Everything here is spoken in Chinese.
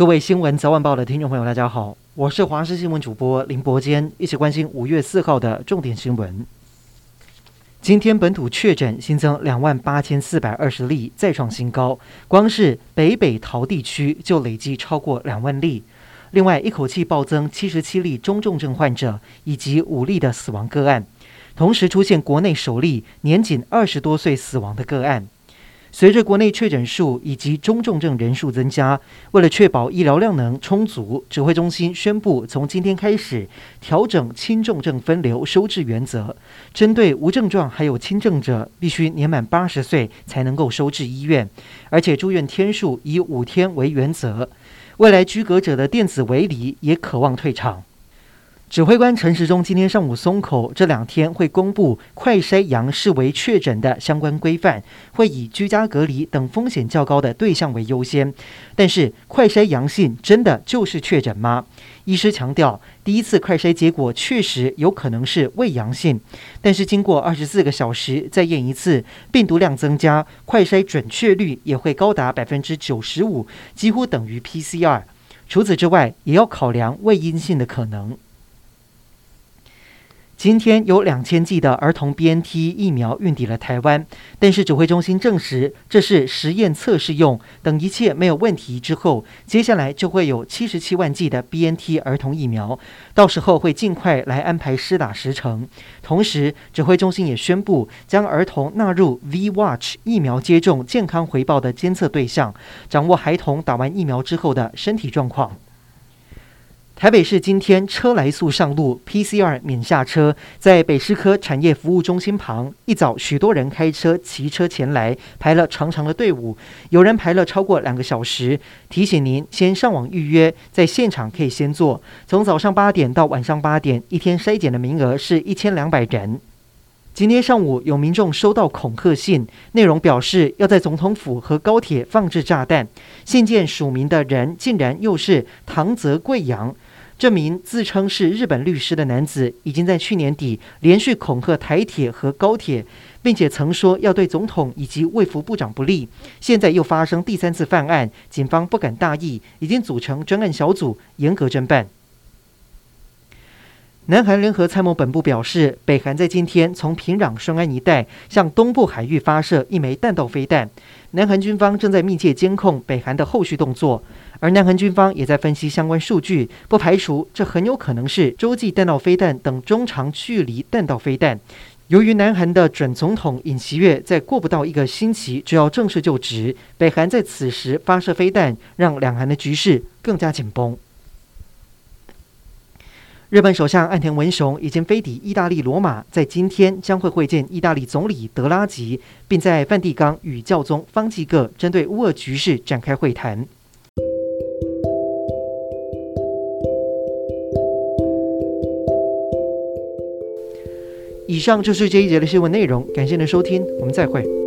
各位新闻早晚报的听众朋友，大家好，我是华视新闻主播林伯坚，一起关心五月四号的重点新闻。今天本土确诊新增两万八千四百二十例，再创新高，光是北北桃地区就累计超过两万例。另外，一口气暴增七十七例中重症患者，以及五例的死亡个案，同时出现国内首例年仅二十多岁死亡的个案。随着国内确诊数以及中重症人数增加，为了确保医疗量能充足，指挥中心宣布从今天开始调整轻重症分流收治原则。针对无症状还有轻症者，必须年满八十岁才能够收治医院，而且住院天数以五天为原则。未来居隔者的电子围篱也可望退场。指挥官陈时中今天上午松口，这两天会公布快筛阳视为确诊的相关规范，会以居家隔离等风险较高的对象为优先。但是快筛阳性真的就是确诊吗？医师强调，第一次快筛结果确实有可能是未阳性，但是经过二十四个小时再验一次，病毒量增加，快筛准确率也会高达百分之九十五，几乎等于 PCR。除此之外，也要考量伪阴性的可能。今天有两千剂的儿童 BNT 疫苗运抵了台湾，但是指挥中心证实这是实验测试用，等一切没有问题之后，接下来就会有七十七万剂的 BNT 儿童疫苗，到时候会尽快来安排施打时程。同时，指挥中心也宣布将儿童纳入 V-Watch 疫苗接种健康回报的监测对象，掌握孩童打完疫苗之后的身体状况。台北市今天车来速上路，PCR 免下车，在北士科产业服务中心旁，一早许多人开车、骑车前来，排了长长的队伍，有人排了超过两个小时。提醒您先上网预约，在现场可以先做。从早上八点到晚上八点，一天筛检的名额是一千两百人。今天上午有民众收到恐吓信，内容表示要在总统府和高铁放置炸弹，信件署名的人竟然又是唐泽贵阳。这名自称是日本律师的男子，已经在去年底连续恐吓台铁和高铁，并且曾说要对总统以及卫福部长不利。现在又发生第三次犯案，警方不敢大意，已经组成专案小组，严格侦办。南韩联合参谋本部表示，北韩在今天从平壤顺安一带向东部海域发射一枚弹道飞弹，南韩军方正在密切监控北韩的后续动作。而南韩军方也在分析相关数据，不排除这很有可能是洲际弹道飞弹等中长距离弹道飞弹。由于南韩的准总统尹锡悦在过不到一个星期就要正式就职，北韩在此时发射飞弹，让两韩的局势更加紧绷。日本首相岸田文雄已经飞抵意大利罗马，在今天将会会见意大利总理德拉吉，并在梵蒂冈与教宗方济各针对乌俄局势展开会谈。以上就是这一节的新闻内容，感谢您的收听，我们再会。